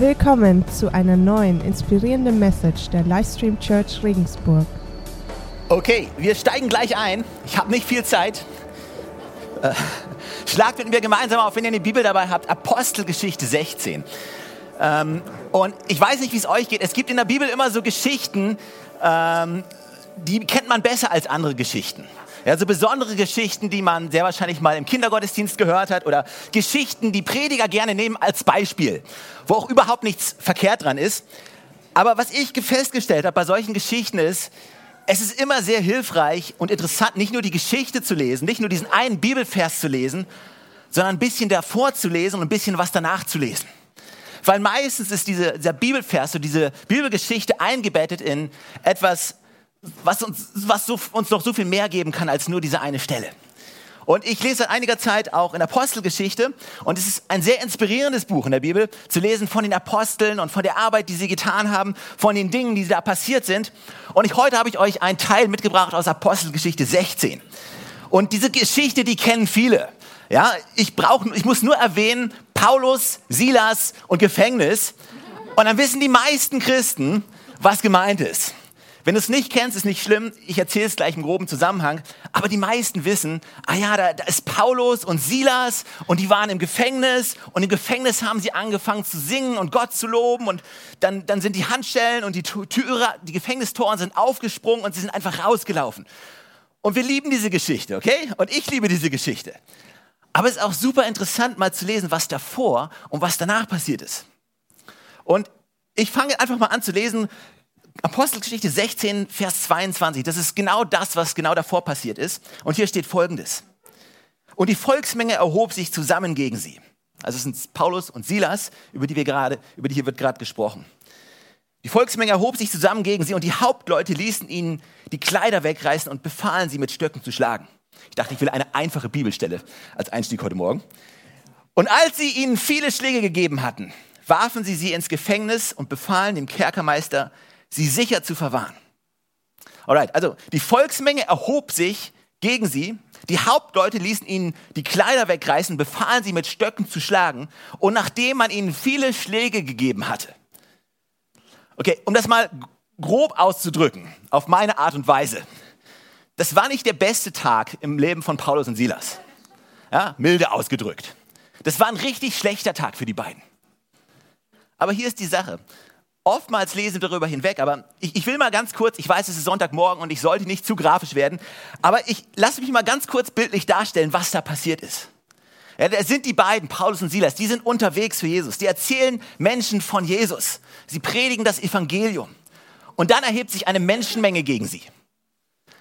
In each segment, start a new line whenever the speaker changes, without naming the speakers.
Willkommen zu einer neuen inspirierenden Message der Livestream Church Regensburg.
Okay, wir steigen gleich ein. Ich habe nicht viel Zeit. Äh, schlagt mit mir gemeinsam auf, wenn ihr eine Bibel dabei habt, Apostelgeschichte 16. Ähm, und ich weiß nicht, wie es euch geht. Es gibt in der Bibel immer so Geschichten, ähm, die kennt man besser als andere Geschichten. Ja, so besondere Geschichten, die man sehr wahrscheinlich mal im Kindergottesdienst gehört hat oder Geschichten, die Prediger gerne nehmen als Beispiel, wo auch überhaupt nichts verkehrt dran ist. Aber was ich festgestellt habe bei solchen Geschichten ist, es ist immer sehr hilfreich und interessant, nicht nur die Geschichte zu lesen, nicht nur diesen einen Bibelvers zu lesen, sondern ein bisschen davor zu lesen und ein bisschen was danach zu lesen. Weil meistens ist diese, dieser Bibelvers, so diese Bibelgeschichte eingebettet in etwas was uns, was so, uns noch so viel mehr geben kann als nur diese eine Stelle. Und ich lese seit einiger Zeit auch in Apostelgeschichte und es ist ein sehr inspirierendes Buch in der Bibel, zu lesen von den Aposteln und von der Arbeit, die sie getan haben, von den Dingen, die da passiert sind. Und ich, heute habe ich euch einen Teil mitgebracht aus Apostelgeschichte 16. Und diese Geschichte, die kennen viele. Ja, ich brauche, ich muss nur erwähnen, Paulus, Silas und Gefängnis. Und dann wissen die meisten Christen, was gemeint ist. Wenn du es nicht kennst, ist nicht schlimm. Ich erzähle es gleich im groben Zusammenhang. Aber die meisten wissen, ah ja, da, da ist Paulus und Silas und die waren im Gefängnis und im Gefängnis haben sie angefangen zu singen und Gott zu loben und dann, dann sind die Handschellen und die Türe, die Gefängnistoren sind aufgesprungen und sie sind einfach rausgelaufen. Und wir lieben diese Geschichte, okay? Und ich liebe diese Geschichte. Aber es ist auch super interessant, mal zu lesen, was davor und was danach passiert ist. Und ich fange einfach mal an zu lesen, Apostelgeschichte 16, Vers 22, das ist genau das, was genau davor passiert ist. Und hier steht Folgendes. Und die Volksmenge erhob sich zusammen gegen sie. Also es sind Paulus und Silas, über die wir gerade, über die hier wird gerade gesprochen. Die Volksmenge erhob sich zusammen gegen sie und die Hauptleute ließen ihnen die Kleider wegreißen und befahlen sie mit Stöcken zu schlagen. Ich dachte, ich will eine einfache Bibelstelle als Einstieg heute Morgen. Und als sie ihnen viele Schläge gegeben hatten, warfen sie sie ins Gefängnis und befahlen dem Kerkermeister, sie sicher zu verwahren. Alright, also die Volksmenge erhob sich gegen sie. Die Hauptleute ließen ihnen die Kleider wegreißen, befahlen sie mit Stöcken zu schlagen. Und nachdem man ihnen viele Schläge gegeben hatte. Okay, um das mal grob auszudrücken, auf meine Art und Weise. Das war nicht der beste Tag im Leben von Paulus und Silas. Ja, milde ausgedrückt. Das war ein richtig schlechter Tag für die beiden. Aber hier ist die Sache. Oftmals lesen wir darüber hinweg, aber ich, ich, will mal ganz kurz, ich weiß, es ist Sonntagmorgen und ich sollte nicht zu grafisch werden, aber ich lasse mich mal ganz kurz bildlich darstellen, was da passiert ist. Ja, da sind die beiden, Paulus und Silas, die sind unterwegs für Jesus. Die erzählen Menschen von Jesus. Sie predigen das Evangelium. Und dann erhebt sich eine Menschenmenge gegen sie.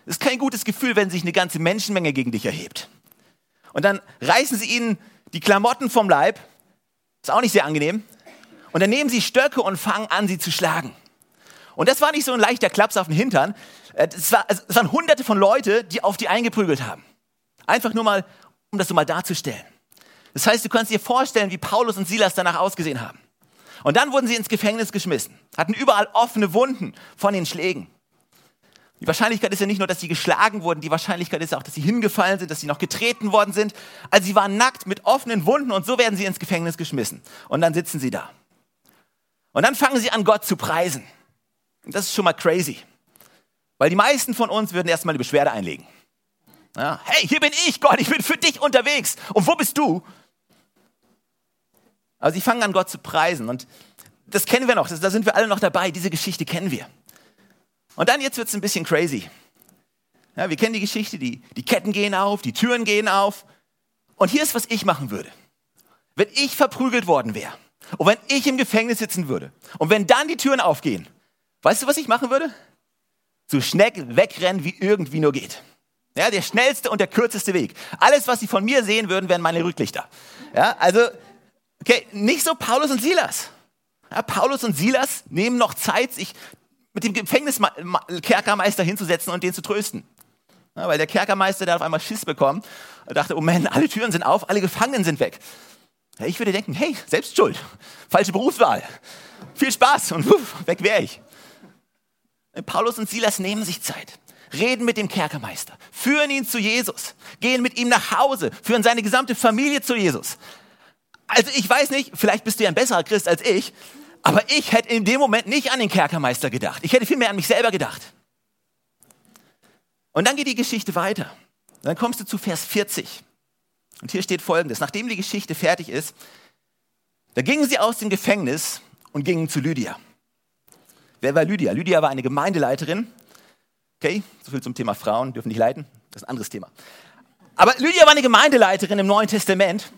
Das ist kein gutes Gefühl, wenn sich eine ganze Menschenmenge gegen dich erhebt. Und dann reißen sie ihnen die Klamotten vom Leib. Ist auch nicht sehr angenehm. Und dann nehmen sie Stöcke und fangen an, sie zu schlagen. Und das war nicht so ein leichter Klaps auf den Hintern. Äh, es, war, es waren hunderte von Leuten, die auf die eingeprügelt haben. Einfach nur mal, um das so mal darzustellen. Das heißt, du kannst dir vorstellen, wie Paulus und Silas danach ausgesehen haben. Und dann wurden sie ins Gefängnis geschmissen, hatten überall offene Wunden von den Schlägen. Die Wahrscheinlichkeit ist ja nicht nur, dass sie geschlagen wurden, die Wahrscheinlichkeit ist auch, dass sie hingefallen sind, dass sie noch getreten worden sind. Also sie waren nackt mit offenen Wunden und so werden sie ins Gefängnis geschmissen. Und dann sitzen sie da. Und dann fangen sie an, Gott zu preisen. Und das ist schon mal crazy. Weil die meisten von uns würden erstmal eine Beschwerde einlegen. Ja, hey, hier bin ich, Gott, ich bin für dich unterwegs. Und wo bist du? Aber sie fangen an, Gott zu preisen. Und das kennen wir noch, da sind wir alle noch dabei. Diese Geschichte kennen wir. Und dann jetzt wird es ein bisschen crazy. Ja, wir kennen die Geschichte, die, die Ketten gehen auf, die Türen gehen auf. Und hier ist, was ich machen würde. Wenn ich verprügelt worden wäre, und wenn ich im Gefängnis sitzen würde und wenn dann die Türen aufgehen, weißt du, was ich machen würde? So schnell wegrennen, wie irgendwie nur geht. Ja, der schnellste und der kürzeste Weg. Alles, was sie von mir sehen würden, wären meine Rücklichter. Ja, also, okay, nicht so Paulus und Silas. Ja, Paulus und Silas nehmen noch Zeit, sich mit dem Gefängniskerkermeister hinzusetzen und den zu trösten. Ja, weil der Kerkermeister, der auf einmal Schiss bekommen, dachte, oh Mann, alle Türen sind auf, alle Gefangenen sind weg. Ich würde denken, hey, selbst schuld, falsche Berufswahl, viel Spaß und wuff, weg wäre ich. Paulus und Silas nehmen sich Zeit, reden mit dem Kerkermeister, führen ihn zu Jesus, gehen mit ihm nach Hause, führen seine gesamte Familie zu Jesus. Also ich weiß nicht, vielleicht bist du ja ein besserer Christ als ich, Aber ich hätte in dem Moment nicht an den Kerkermeister gedacht. Ich hätte vielmehr an mich selber gedacht. Und dann geht die Geschichte weiter. Dann kommst du zu Vers 40. Und hier steht folgendes. Nachdem die Geschichte fertig ist, da gingen sie aus dem Gefängnis und gingen zu Lydia. Wer war Lydia? Lydia war eine Gemeindeleiterin. Okay, so viel zum Thema Frauen, dürfen nicht leiten. Das ist ein anderes Thema. Aber Lydia war eine Gemeindeleiterin im Neuen Testament.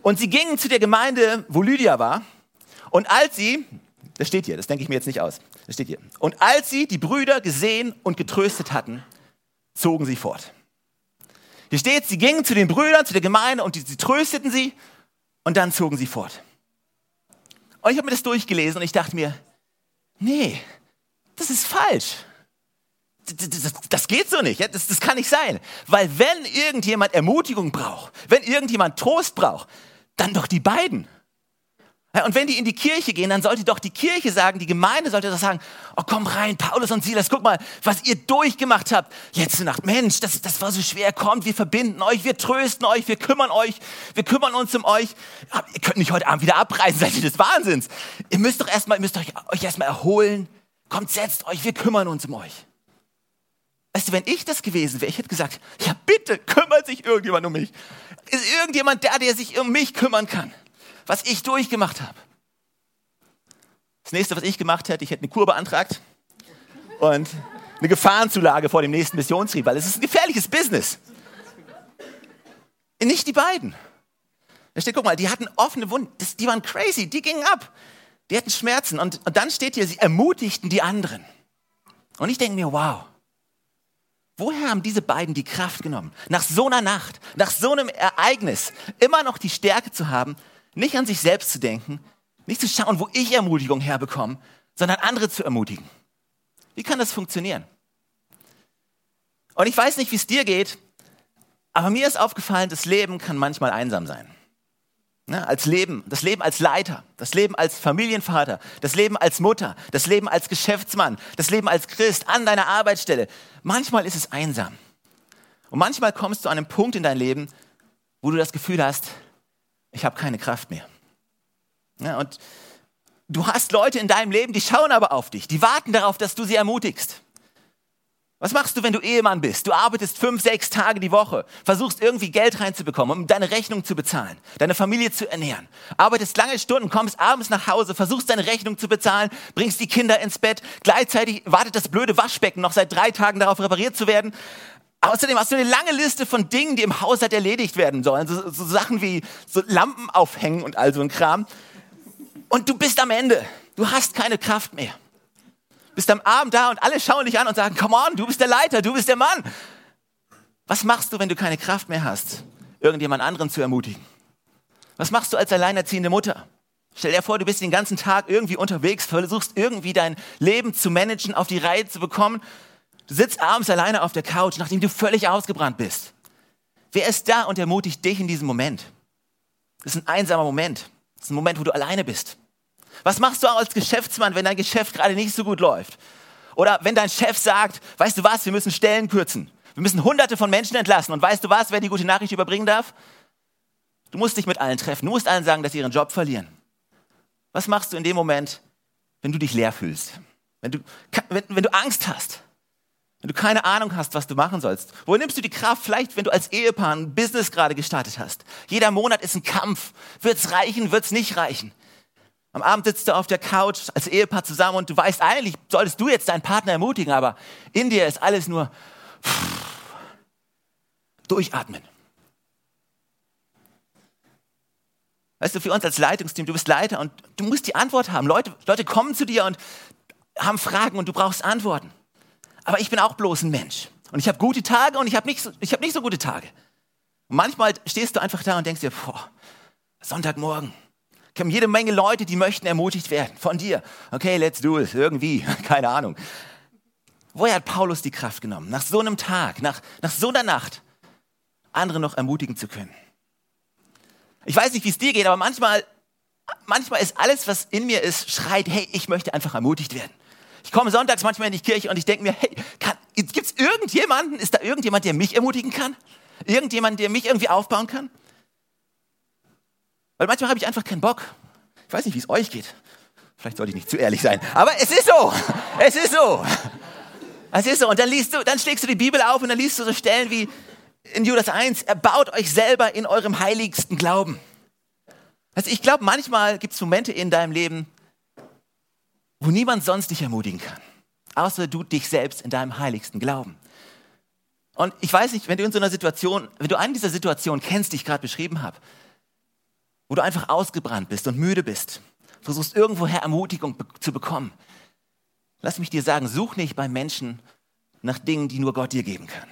Und sie gingen zu der Gemeinde, wo Lydia war. Und als sie, das steht hier, das denke ich mir jetzt nicht aus, das steht hier. Und als sie die Brüder gesehen und getröstet hatten, zogen sie fort. Hier steht, sie gingen zu den Brüdern, zu der Gemeinde und die, sie trösteten sie und dann zogen sie fort. Und ich habe mir das durchgelesen und ich dachte mir, nee, das ist falsch. Das, das, das geht so nicht. Das, das kann nicht sein. Weil wenn irgendjemand Ermutigung braucht, wenn irgendjemand Trost braucht, dann doch die beiden. Und wenn die in die Kirche gehen, dann sollte doch die Kirche sagen, die Gemeinde sollte doch sagen, oh komm rein, Paulus und Silas, guck mal, was ihr durchgemacht habt. Letzte Nacht, Mensch, das, das war so schwer, kommt, wir verbinden euch, wir trösten euch, wir kümmern euch, wir kümmern uns um euch. Aber ihr könnt nicht heute Abend wieder abreisen, seid ihr des Wahnsinns. Ihr müsst doch erstmal, ihr müsst euch, euch erstmal erholen. Kommt, setzt euch, wir kümmern uns um euch. Weißt du, wenn ich das gewesen wäre, ich hätte gesagt, ja bitte, kümmert sich irgendjemand um mich. Ist irgendjemand da, der sich um mich kümmern kann? Was ich durchgemacht habe. Das nächste, was ich gemacht hätte, ich hätte eine Kur beantragt und eine Gefahrenzulage vor dem nächsten Missionstrieb, weil es ist ein gefährliches Business. Nicht die beiden. Da steht, guck mal, die hatten offene Wunden, das, die waren crazy, die gingen ab. Die hatten Schmerzen und, und dann steht hier, sie ermutigten die anderen. Und ich denke mir, wow, woher haben diese beiden die Kraft genommen, nach so einer Nacht, nach so einem Ereignis, immer noch die Stärke zu haben, nicht an sich selbst zu denken, nicht zu schauen, wo ich Ermutigung herbekomme, sondern andere zu ermutigen. Wie kann das funktionieren? Und ich weiß nicht, wie es dir geht, aber mir ist aufgefallen, das Leben kann manchmal einsam sein. Ja, als Leben, das Leben als Leiter, das Leben als Familienvater, das Leben als Mutter, das Leben als Geschäftsmann, das Leben als Christ an deiner Arbeitsstelle. Manchmal ist es einsam. Und manchmal kommst du an einen Punkt in dein Leben, wo du das Gefühl hast, ich habe keine Kraft mehr. Ja, und du hast Leute in deinem Leben, die schauen aber auf dich, die warten darauf, dass du sie ermutigst. Was machst du, wenn du Ehemann bist? Du arbeitest fünf, sechs Tage die Woche, versuchst irgendwie Geld reinzubekommen, um deine Rechnung zu bezahlen, deine Familie zu ernähren. Arbeitest lange Stunden, kommst abends nach Hause, versuchst deine Rechnung zu bezahlen, bringst die Kinder ins Bett. Gleichzeitig wartet das blöde Waschbecken noch seit drei Tagen darauf repariert zu werden. Außerdem hast du eine lange Liste von Dingen, die im Haushalt erledigt werden sollen. So, so Sachen wie so Lampen aufhängen und all so ein Kram. Und du bist am Ende. Du hast keine Kraft mehr. Bist am Abend da und alle schauen dich an und sagen, come on, du bist der Leiter, du bist der Mann. Was machst du, wenn du keine Kraft mehr hast, irgendjemand anderen zu ermutigen? Was machst du als alleinerziehende Mutter? Stell dir vor, du bist den ganzen Tag irgendwie unterwegs, versuchst irgendwie dein Leben zu managen, auf die Reihe zu bekommen Du sitzt abends alleine auf der Couch, nachdem du völlig ausgebrannt bist. Wer ist da und ermutigt dich in diesem Moment? Das ist ein einsamer Moment. Das ist ein Moment, wo du alleine bist. Was machst du als Geschäftsmann, wenn dein Geschäft gerade nicht so gut läuft? Oder wenn dein Chef sagt, weißt du was, wir müssen Stellen kürzen. Wir müssen hunderte von Menschen entlassen. Und weißt du was, wer die gute Nachricht überbringen darf? Du musst dich mit allen treffen. Du musst allen sagen, dass sie ihren Job verlieren. Was machst du in dem Moment, wenn du dich leer fühlst? Wenn du, wenn, wenn du Angst hast? Wenn du keine Ahnung hast, was du machen sollst, woher nimmst du die Kraft? Vielleicht, wenn du als Ehepaar ein Business gerade gestartet hast. Jeder Monat ist ein Kampf. Wird's reichen, wird's nicht reichen? Am Abend sitzt du auf der Couch als Ehepaar zusammen und du weißt, eigentlich solltest du jetzt deinen Partner ermutigen, aber in dir ist alles nur durchatmen. Weißt du, für uns als Leitungsteam, du bist Leiter und du musst die Antwort haben. Leute, Leute kommen zu dir und haben Fragen und du brauchst Antworten. Aber ich bin auch bloß ein Mensch. Und ich habe gute Tage und ich habe nicht, so, hab nicht so gute Tage. Und manchmal stehst du einfach da und denkst dir, boah, Sonntagmorgen. Ich habe jede Menge Leute, die möchten ermutigt werden von dir. Okay, let's do it. Irgendwie, keine Ahnung. Woher hat Paulus die Kraft genommen? Nach so einem Tag, nach, nach so einer Nacht, andere noch ermutigen zu können. Ich weiß nicht, wie es dir geht, aber manchmal, manchmal ist alles, was in mir ist, schreit, hey, ich möchte einfach ermutigt werden. Ich komme sonntags manchmal in die Kirche und ich denke mir, hey, gibt es irgendjemanden, ist da irgendjemand, der mich ermutigen kann? Irgendjemand, der mich irgendwie aufbauen kann? Weil manchmal habe ich einfach keinen Bock. Ich weiß nicht, wie es euch geht. Vielleicht sollte ich nicht zu ehrlich sein. Aber es ist so. Es ist so. Es ist so. Und dann liest du, dann schlägst du die Bibel auf und dann liest du so Stellen wie in Judas 1, erbaut euch selber in eurem heiligsten Glauben. Also ich glaube, manchmal gibt es Momente in deinem Leben, wo niemand sonst dich ermutigen kann, außer du dich selbst in deinem heiligsten Glauben. Und ich weiß nicht, wenn du in so einer Situation, wenn du eine dieser Situationen kennst, die ich gerade beschrieben habe, wo du einfach ausgebrannt bist und müde bist, versuchst irgendwoher Ermutigung zu bekommen, lass mich dir sagen, such nicht bei Menschen nach Dingen, die nur Gott dir geben kann.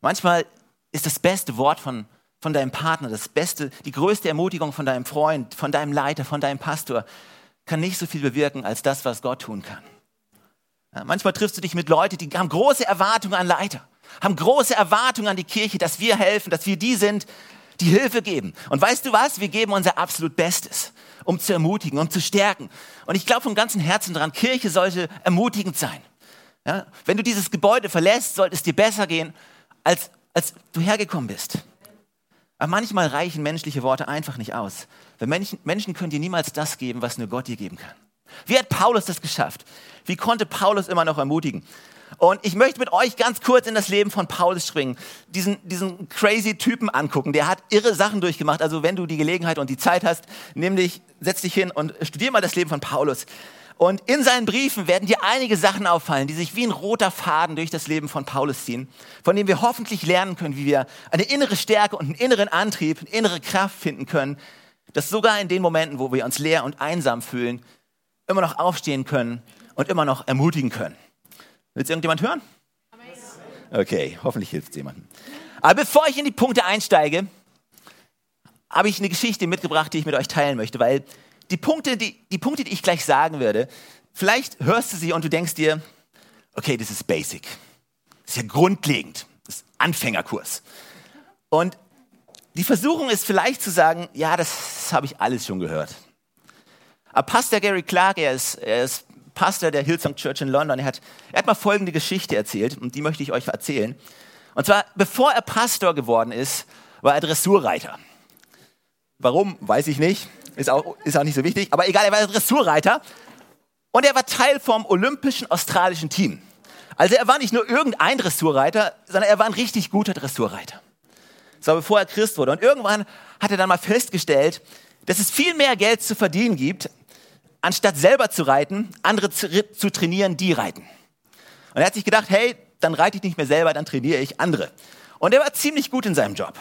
Manchmal ist das beste Wort von, von deinem Partner, das beste, die größte Ermutigung von deinem Freund, von deinem Leiter, von deinem Pastor, kann nicht so viel bewirken als das, was Gott tun kann. Ja, manchmal triffst du dich mit Leuten, die haben große Erwartungen an Leiter, haben große Erwartungen an die Kirche, dass wir helfen, dass wir die sind, die Hilfe geben. Und weißt du was? Wir geben unser absolut Bestes, um zu ermutigen, um zu stärken. Und ich glaube von ganzem Herzen daran, Kirche sollte ermutigend sein. Ja? Wenn du dieses Gebäude verlässt, sollte es dir besser gehen, als, als du hergekommen bist. Aber manchmal reichen menschliche Worte einfach nicht aus. Weil Menschen, Menschen können dir niemals das geben, was nur Gott dir geben kann. Wie hat Paulus das geschafft? Wie konnte Paulus immer noch ermutigen? Und ich möchte mit euch ganz kurz in das Leben von Paulus springen. Diesen, diesen crazy Typen angucken. Der hat irre Sachen durchgemacht. Also wenn du die Gelegenheit und die Zeit hast, nimm dich, setz dich hin und studier mal das Leben von Paulus. Und in seinen Briefen werden dir einige Sachen auffallen, die sich wie ein roter Faden durch das Leben von Paulus ziehen, von dem wir hoffentlich lernen können, wie wir eine innere Stärke und einen inneren Antrieb, eine innere Kraft finden können, dass sogar in den Momenten, wo wir uns leer und einsam fühlen, immer noch aufstehen können und immer noch ermutigen können. Will es irgendjemand hören? Okay, hoffentlich hilft es jemandem. Aber bevor ich in die Punkte einsteige, habe ich eine Geschichte mitgebracht, die ich mit euch teilen möchte, weil die Punkte, die, die Punkte, die ich gleich sagen werde, vielleicht hörst du sie und du denkst dir, okay, das ist basic. Das ist ja grundlegend. Das ist Anfängerkurs. Und die Versuchung ist vielleicht zu sagen, ja, das habe ich alles schon gehört. Aber Pastor Gary Clark, er ist, er ist Pastor der Hillsong Church in London, er hat, er hat mal folgende Geschichte erzählt und die möchte ich euch erzählen. Und zwar, bevor er Pastor geworden ist, war er Dressurreiter. Warum, weiß ich nicht. Ist auch, ist auch nicht so wichtig. Aber egal, er war Dressurreiter. Und er war Teil vom olympischen australischen Team. Also er war nicht nur irgendein Dressurreiter, sondern er war ein richtig guter Dressurreiter. Das war bevor er Christ wurde. Und irgendwann hat er dann mal festgestellt, dass es viel mehr Geld zu verdienen gibt, anstatt selber zu reiten, andere zu, zu trainieren, die reiten. Und er hat sich gedacht, hey, dann reite ich nicht mehr selber, dann trainiere ich andere. Und er war ziemlich gut in seinem Job.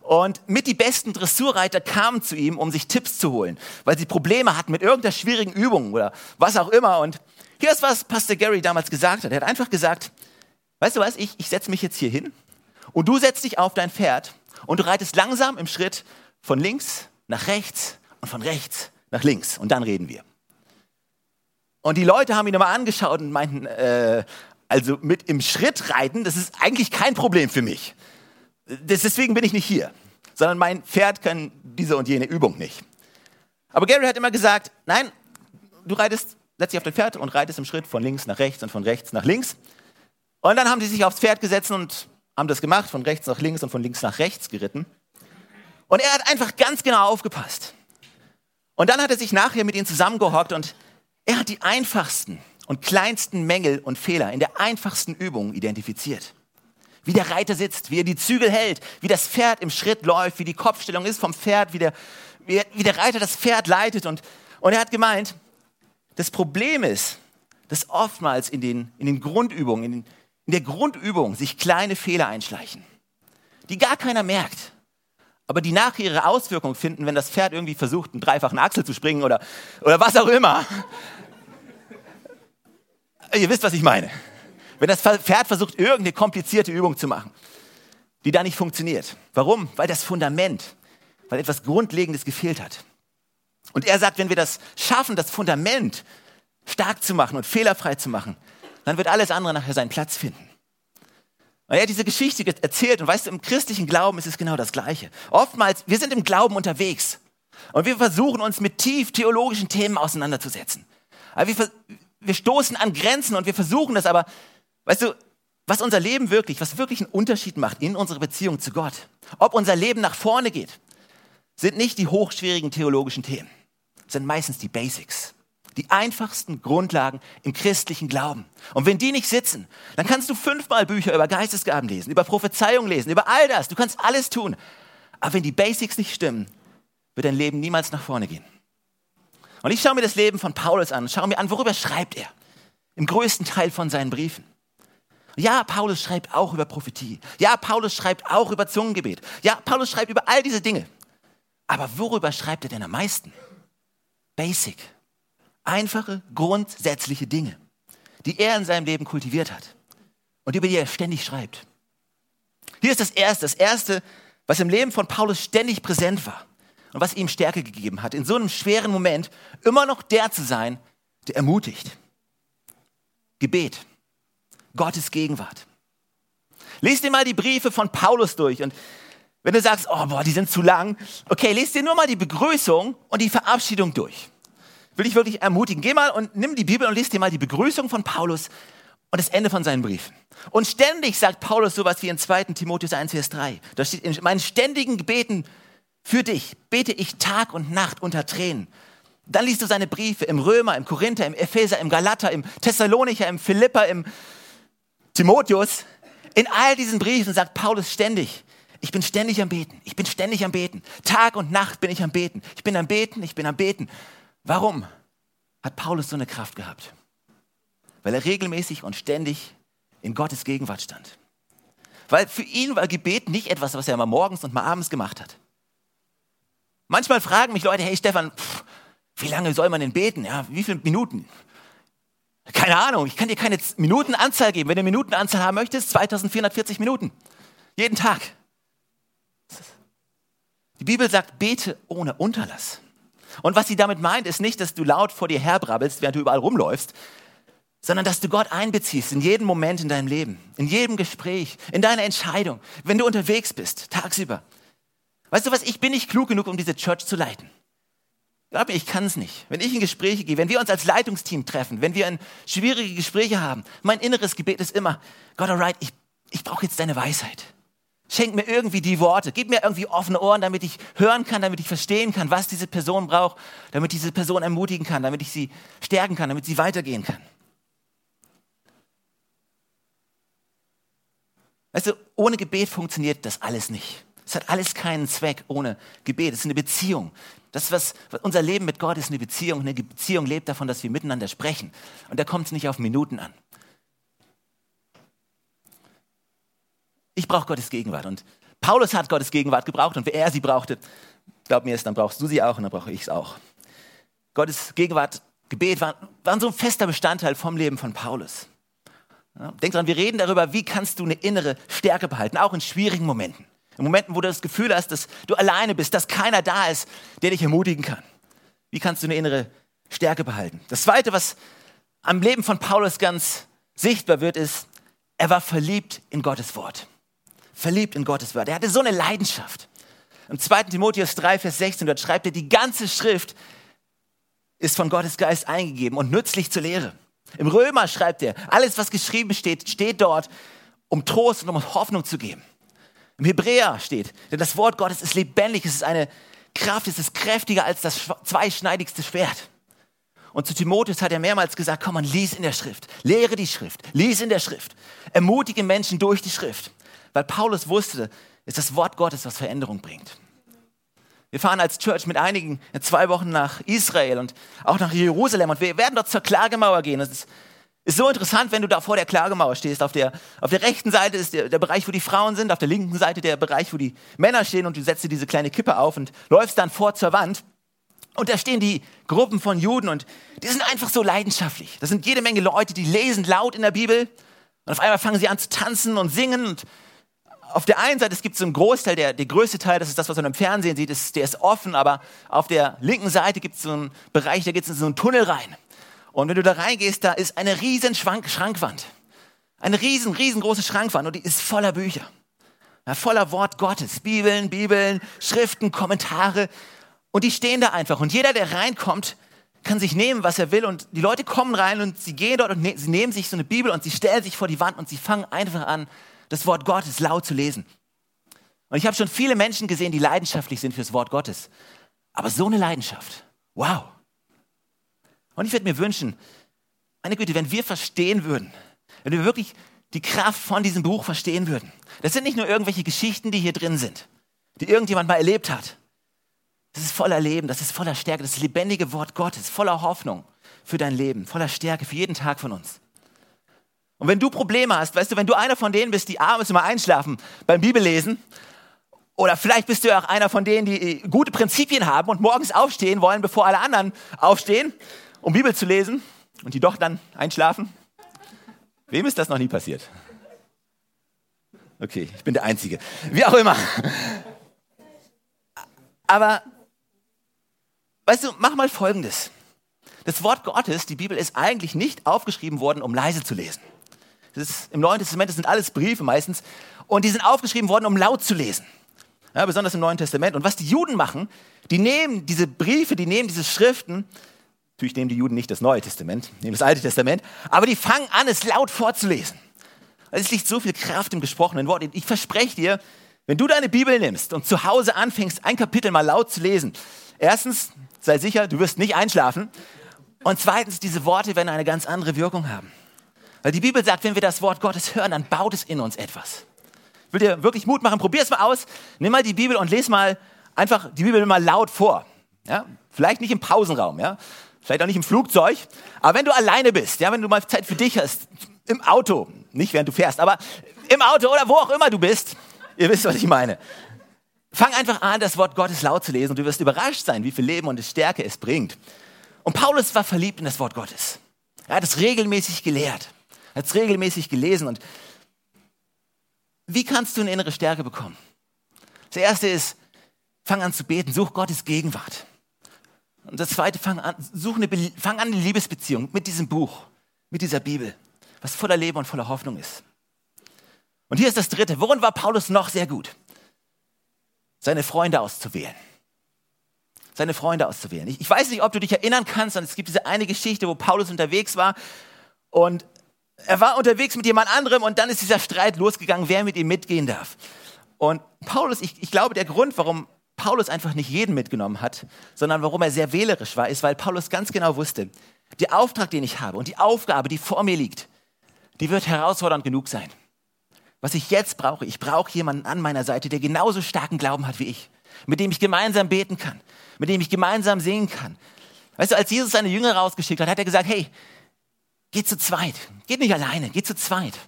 Und mit die besten Dressurreiter kamen zu ihm, um sich Tipps zu holen, weil sie Probleme hatten mit irgendeiner schwierigen Übung oder was auch immer. Und hier ist was Pastor Gary damals gesagt hat. Er hat einfach gesagt, weißt du was, ich, ich setze mich jetzt hier hin und du setzt dich auf dein Pferd und du reitest langsam im Schritt von links nach rechts und von rechts nach links. Und dann reden wir. Und die Leute haben ihn immer angeschaut und meinten, äh, also mit im Schritt reiten, das ist eigentlich kein Problem für mich. deswegen bin ich nicht hier, sondern mein Pferd kann diese und jene Übung nicht. Aber Gary hat immer gesagt, nein, du reitest, setz dich auf dein Pferd und reitest im Schritt von links nach rechts und von rechts nach links. Und dann haben sie sich aufs Pferd gesetzt und haben das gemacht, von rechts nach links und von links nach rechts geritten. Und er hat einfach ganz genau aufgepasst. Und dann hat er sich nachher mit ihnen zusammengehockt und er hat die einfachsten und kleinsten Mängel und Fehler in der einfachsten Übung identifiziert. Wie der Reiter sitzt, wie er die Zügel hält, wie das Pferd im Schritt läuft, wie die Kopfstellung ist vom Pferd, wie der, wie, wie der Reiter das Pferd leitet. Und, und er hat gemeint, das Problem ist, dass oftmals in den, in den Grundübungen, in den, in der Grundübung sich kleine Fehler einschleichen, die gar keiner merkt, aber die nachher ihre Auswirkungen finden, wenn das Pferd irgendwie versucht, einen dreifachen Achsel zu springen oder, oder was auch immer. Ihr wisst, was ich meine. Wenn das Pferd versucht, irgendeine komplizierte Übung zu machen, die da nicht funktioniert. Warum? Weil das Fundament, weil etwas Grundlegendes gefehlt hat. Und er sagt, wenn wir das schaffen, das Fundament stark zu machen und fehlerfrei zu machen, dann wird alles andere nachher seinen Platz finden. Und er hat diese Geschichte erzählt und weißt du, im christlichen Glauben ist es genau das Gleiche. Oftmals, wir sind im Glauben unterwegs und wir versuchen uns mit tief theologischen Themen auseinanderzusetzen. Aber wir, wir stoßen an Grenzen und wir versuchen das, aber weißt du, was unser Leben wirklich, was wirklich einen Unterschied macht in unserer Beziehung zu Gott, ob unser Leben nach vorne geht, sind nicht die hochschwierigen theologischen Themen, sind meistens die Basics. Die einfachsten Grundlagen im christlichen Glauben. Und wenn die nicht sitzen, dann kannst du fünfmal Bücher über Geistesgaben lesen, über Prophezeiung lesen, über all das. Du kannst alles tun. Aber wenn die Basics nicht stimmen, wird dein Leben niemals nach vorne gehen. Und ich schaue mir das Leben von Paulus an, schaue mir an, worüber schreibt er. Im größten Teil von seinen Briefen. Ja, Paulus schreibt auch über Prophetie. Ja, Paulus schreibt auch über Zungengebet. Ja, Paulus schreibt über all diese Dinge. Aber worüber schreibt er denn am meisten? Basic. Einfache, grundsätzliche Dinge, die er in seinem Leben kultiviert hat und über die er ständig schreibt. Hier ist das Erste, das Erste, was im Leben von Paulus ständig präsent war und was ihm Stärke gegeben hat, in so einem schweren Moment immer noch der zu sein, der ermutigt. Gebet, Gottes Gegenwart. Lies dir mal die Briefe von Paulus durch und wenn du sagst, oh boah, die sind zu lang, okay, lies dir nur mal die Begrüßung und die Verabschiedung durch will ich wirklich ermutigen. Geh mal und nimm die Bibel und lies dir mal die Begrüßung von Paulus und das Ende von seinen Briefen. Und ständig sagt Paulus sowas wie in 2. Timotheus 1, Vers 3. Da steht, in meinen ständigen Gebeten für dich bete ich Tag und Nacht unter Tränen. Dann liest du seine Briefe im Römer, im Korinther, im Epheser, im Galater, im Thessalonicher, im Philipper, im Timotheus. In all diesen Briefen sagt Paulus ständig, ich bin ständig am Beten, ich bin ständig am Beten. Tag und Nacht bin ich am Beten. Ich bin am Beten, ich bin am Beten. Warum hat Paulus so eine Kraft gehabt? Weil er regelmäßig und ständig in Gottes Gegenwart stand. Weil für ihn war Gebet nicht etwas, was er mal morgens und mal abends gemacht hat. Manchmal fragen mich Leute, hey Stefan, pff, wie lange soll man denn beten? Ja, wie viele Minuten? Keine Ahnung, ich kann dir keine Minutenanzahl geben. Wenn du eine Minutenanzahl haben möchtest, 2440 Minuten. Jeden Tag. Die Bibel sagt, bete ohne Unterlass. Und was sie damit meint, ist nicht, dass du laut vor dir herbrabbelst, während du überall rumläufst, sondern dass du Gott einbeziehst in jeden Moment in deinem Leben, in jedem Gespräch, in deiner Entscheidung, wenn du unterwegs bist, tagsüber. Weißt du was, ich bin nicht klug genug, um diese Church zu leiten. Glaub mir, ich kann es nicht. Wenn ich in Gespräche gehe, wenn wir uns als Leitungsteam treffen, wenn wir schwierige Gespräche haben, mein inneres Gebet ist immer, Gott, alright, ich, ich brauche jetzt deine Weisheit. Schenk mir irgendwie die Worte. Gib mir irgendwie offene Ohren, damit ich hören kann, damit ich verstehen kann, was diese Person braucht, damit diese Person ermutigen kann, damit ich sie stärken kann, damit sie weitergehen kann. Weißt du, ohne Gebet funktioniert das alles nicht. Es hat alles keinen Zweck ohne Gebet. Es ist eine Beziehung. Das, was, unser Leben mit Gott ist eine Beziehung. Eine Beziehung lebt davon, dass wir miteinander sprechen. Und da kommt es nicht auf Minuten an. Ich brauche Gottes Gegenwart. Und Paulus hat Gottes Gegenwart gebraucht und wer er sie brauchte, glaub mir es, dann brauchst du sie auch und dann brauche ich es auch. Gottes Gegenwart, Gebet waren, waren so ein fester Bestandteil vom Leben von Paulus. Ja, denk dran, wir reden darüber, wie kannst du eine innere Stärke behalten, auch in schwierigen Momenten. In Momenten, wo du das Gefühl hast, dass du alleine bist, dass keiner da ist, der dich ermutigen kann. Wie kannst du eine innere Stärke behalten? Das Zweite, was am Leben von Paulus ganz sichtbar wird, ist, er war verliebt in Gottes Wort verliebt in Gottes Wort. Er hatte so eine Leidenschaft. Im 2. Timotheus 3, Vers 16, dort schreibt er, die ganze Schrift ist von Gottes Geist eingegeben und nützlich zur Lehre. Im Römer schreibt er, alles, was geschrieben steht, steht dort, um Trost und um Hoffnung zu geben. Im Hebräer steht, denn das Wort Gottes ist lebendig, es ist eine Kraft, es ist kräftiger als das zweischneidigste Schwert. Und zu Timotheus hat er mehrmals gesagt, komm man, lies in der Schrift, lehre die Schrift, lies in der Schrift, ermutige Menschen durch die Schrift. Weil Paulus wusste, ist das Wort Gottes, was Veränderung bringt. Wir fahren als Church mit einigen in zwei Wochen nach Israel und auch nach Jerusalem und wir werden dort zur Klagemauer gehen. Es ist, ist, so interessant, wenn du da vor der Klagemauer stehst. Auf der, auf der rechten Seite ist der, der, Bereich, wo die Frauen sind, auf der linken Seite der Bereich, wo die Männer stehen und du setzt dir diese kleine Kippe auf und läufst dann vor zur Wand. Und da stehen die Gruppen von Juden und die sind einfach so leidenschaftlich. Das sind jede Menge Leute, die lesen laut in der Bibel und auf einmal fangen sie an zu tanzen und singen und auf der einen Seite, es gibt so einen Großteil, der, der größte Teil, das ist das, was man im Fernsehen sieht, ist, der ist offen, aber auf der linken Seite gibt es so einen Bereich, da geht es in so einen Tunnel rein. Und wenn du da reingehst, da ist eine riesen Schrank Schrankwand. Eine riesen, riesengroße Schrankwand und die ist voller Bücher. Ja, voller Wort Gottes. Bibeln, Bibeln, Schriften, Kommentare. Und die stehen da einfach. Und jeder, der reinkommt, kann sich nehmen, was er will. Und die Leute kommen rein und sie gehen dort und ne sie nehmen sich so eine Bibel und sie stellen sich vor die Wand und sie fangen einfach an, das Wort Gottes laut zu lesen. Und ich habe schon viele Menschen gesehen, die leidenschaftlich sind fürs Wort Gottes. Aber so eine Leidenschaft, wow. Und ich würde mir wünschen, meine Güte, wenn wir verstehen würden, wenn wir wirklich die Kraft von diesem Buch verstehen würden. Das sind nicht nur irgendwelche Geschichten, die hier drin sind, die irgendjemand mal erlebt hat. Das ist voller Leben, das ist voller Stärke, das lebendige Wort Gottes, voller Hoffnung für dein Leben, voller Stärke für jeden Tag von uns. Und wenn du Probleme hast, weißt du, wenn du einer von denen bist, die abends immer einschlafen beim Bibellesen, oder vielleicht bist du ja auch einer von denen, die gute Prinzipien haben und morgens aufstehen wollen, bevor alle anderen aufstehen, um Bibel zu lesen und die doch dann einschlafen. Wem ist das noch nie passiert? Okay, ich bin der Einzige. Wie auch immer. Aber, weißt du, mach mal Folgendes. Das Wort Gottes, die Bibel, ist eigentlich nicht aufgeschrieben worden, um leise zu lesen. Das ist, Im Neuen Testament das sind alles Briefe meistens. Und die sind aufgeschrieben worden, um laut zu lesen. Ja, besonders im Neuen Testament. Und was die Juden machen, die nehmen diese Briefe, die nehmen diese Schriften, natürlich nehmen die Juden nicht das Neue Testament, nehmen das Alte Testament, aber die fangen an, es laut vorzulesen. Also es liegt so viel Kraft im gesprochenen Wort. Ich verspreche dir, wenn du deine Bibel nimmst und zu Hause anfängst, ein Kapitel mal laut zu lesen, erstens, sei sicher, du wirst nicht einschlafen. Und zweitens, diese Worte werden eine ganz andere Wirkung haben. Weil die Bibel sagt, wenn wir das Wort Gottes hören, dann baut es in uns etwas. Ich will dir wirklich Mut machen, probier es mal aus. Nimm mal die Bibel und lese mal einfach die Bibel mal laut vor. Ja? Vielleicht nicht im Pausenraum, ja? vielleicht auch nicht im Flugzeug, aber wenn du alleine bist, ja, wenn du mal Zeit für dich hast, im Auto, nicht während du fährst, aber im Auto oder wo auch immer du bist, ihr wisst, was ich meine. Fang einfach an, das Wort Gottes laut zu lesen und du wirst überrascht sein, wie viel Leben und Stärke es bringt. Und Paulus war verliebt in das Wort Gottes. Er hat es regelmäßig gelehrt, hat es regelmäßig gelesen und wie kannst du eine innere Stärke bekommen? Das erste ist, fang an zu beten, such Gottes Gegenwart. Und das zweite, fang an, such eine, fang an eine Liebesbeziehung mit diesem Buch, mit dieser Bibel, was voller Leben und voller Hoffnung ist. Und hier ist das dritte. Worin war Paulus noch sehr gut? Seine Freunde auszuwählen. Seine Freunde auszuwählen. Ich, ich weiß nicht, ob du dich erinnern kannst, und es gibt diese eine Geschichte, wo Paulus unterwegs war und er war unterwegs mit jemand anderem und dann ist dieser Streit losgegangen, wer mit ihm mitgehen darf. Und Paulus, ich, ich glaube, der Grund, warum Paulus einfach nicht jeden mitgenommen hat, sondern warum er sehr wählerisch war, ist, weil Paulus ganz genau wusste, der Auftrag, den ich habe und die Aufgabe, die vor mir liegt, die wird herausfordernd genug sein. Was ich jetzt brauche, ich brauche jemanden an meiner Seite, der genauso starken Glauben hat wie ich, mit dem ich gemeinsam beten kann, mit dem ich gemeinsam singen kann. Weißt du, als Jesus seine Jünger rausgeschickt hat, hat er gesagt, hey, Geht zu zweit. Geht nicht alleine, geht zu zweit.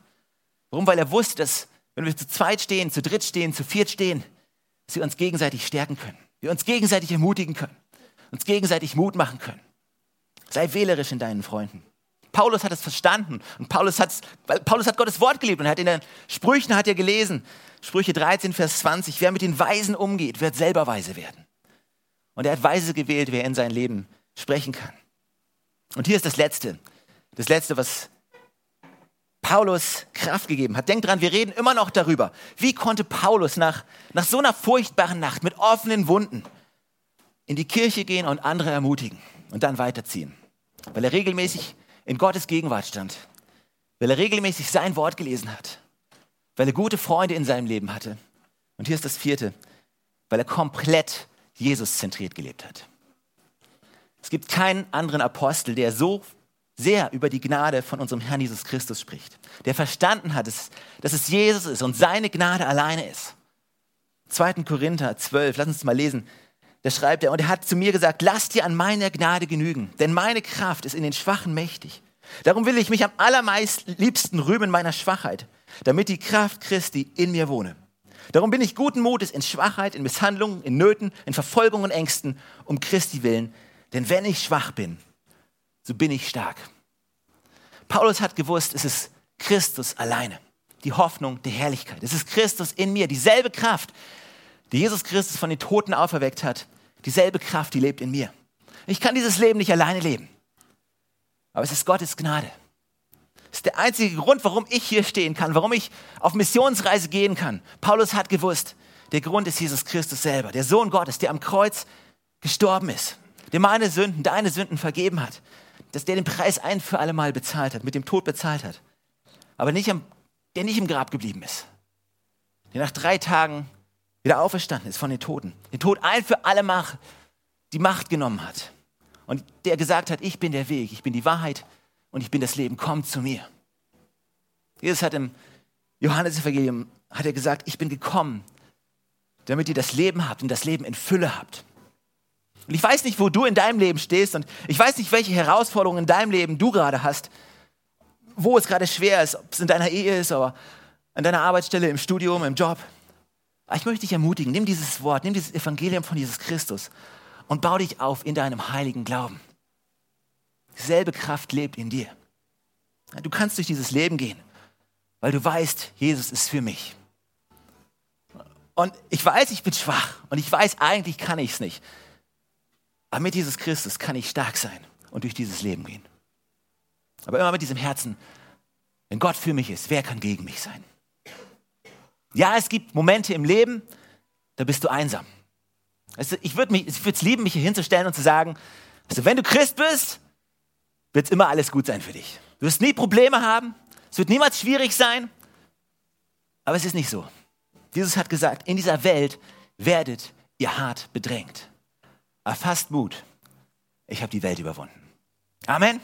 Warum? Weil er wusste, dass wenn wir zu zweit stehen, zu dritt stehen, zu viert stehen, dass wir uns gegenseitig stärken können. Wir uns gegenseitig ermutigen können. Uns gegenseitig Mut machen können. Sei wählerisch in deinen Freunden. Paulus hat es verstanden und Paulus hat, Paulus hat Gottes Wort gelebt und hat in den Sprüchen hat er gelesen, Sprüche 13, Vers 20, wer mit den Weisen umgeht, wird selber weise werden. Und er hat Weise gewählt, wer in sein Leben sprechen kann. Und hier ist das Letzte das Letzte, was Paulus Kraft gegeben hat. Denkt dran, wir reden immer noch darüber. Wie konnte Paulus nach, nach so einer furchtbaren Nacht mit offenen Wunden in die Kirche gehen und andere ermutigen und dann weiterziehen? Weil er regelmäßig in Gottes Gegenwart stand. Weil er regelmäßig sein Wort gelesen hat. Weil er gute Freunde in seinem Leben hatte. Und hier ist das vierte. Weil er komplett Jesus zentriert gelebt hat. Es gibt keinen anderen Apostel, der so sehr über die Gnade von unserem Herrn Jesus Christus spricht, der verstanden hat, dass es Jesus ist und seine Gnade alleine ist. 2. Korinther 12, lass uns mal lesen. Da schreibt er, und er hat zu mir gesagt, lass dir an meiner Gnade genügen, denn meine Kraft ist in den Schwachen mächtig. Darum will ich mich am allermeisten rühmen meiner Schwachheit, damit die Kraft Christi in mir wohne. Darum bin ich guten Mutes in Schwachheit, in Misshandlungen, in Nöten, in Verfolgungen und Ängsten, um Christi willen. Denn wenn ich schwach bin, so bin ich stark. Paulus hat gewusst, es ist Christus alleine, die Hoffnung der Herrlichkeit. Es ist Christus in mir, dieselbe Kraft, die Jesus Christus von den Toten auferweckt hat, dieselbe Kraft, die lebt in mir. Ich kann dieses Leben nicht alleine leben, aber es ist Gottes Gnade. Es ist der einzige Grund, warum ich hier stehen kann, warum ich auf Missionsreise gehen kann. Paulus hat gewusst, der Grund ist Jesus Christus selber, der Sohn Gottes, der am Kreuz gestorben ist, der meine Sünden, deine Sünden vergeben hat, dass der den Preis ein für alle Mal bezahlt hat, mit dem Tod bezahlt hat. Aber nicht am, der nicht im Grab geblieben ist. Der nach drei Tagen wieder auferstanden ist von den Toten. Den Tod ein für alle Mal die Macht genommen hat. und der gesagt hat, ich bin der Weg, ich bin die Wahrheit und ich bin das Leben, komm zu mir. Jesus hat im Johannesevangelium hat er gesagt, ich bin gekommen, damit ihr das Leben habt und das Leben in Fülle habt. Und ich weiß nicht, wo du in deinem Leben stehst und ich weiß nicht, welche Herausforderungen in deinem Leben du gerade hast, wo es gerade schwer ist, ob es in deiner Ehe ist oder an deiner Arbeitsstelle, im Studium, im Job. Aber ich möchte dich ermutigen, nimm dieses Wort, nimm dieses Evangelium von Jesus Christus und bau dich auf in deinem heiligen Glauben. Dieselbe Kraft lebt in dir. Du kannst durch dieses Leben gehen, weil du weißt, Jesus ist für mich. Und ich weiß, ich bin schwach und ich weiß, eigentlich kann ich es nicht. Aber mit Jesus Christus kann ich stark sein und durch dieses Leben gehen. Aber immer mit diesem Herzen, wenn Gott für mich ist, wer kann gegen mich sein? Ja, es gibt Momente im Leben, da bist du einsam. Also ich würde es lieben, mich hier hinzustellen und zu sagen, also wenn du Christ bist, wird es immer alles gut sein für dich. Du wirst nie Probleme haben, es wird niemals schwierig sein, aber es ist nicht so. Jesus hat gesagt, in dieser Welt werdet ihr hart bedrängt. Erfasst Mut. Ich habe die Welt überwunden. Amen.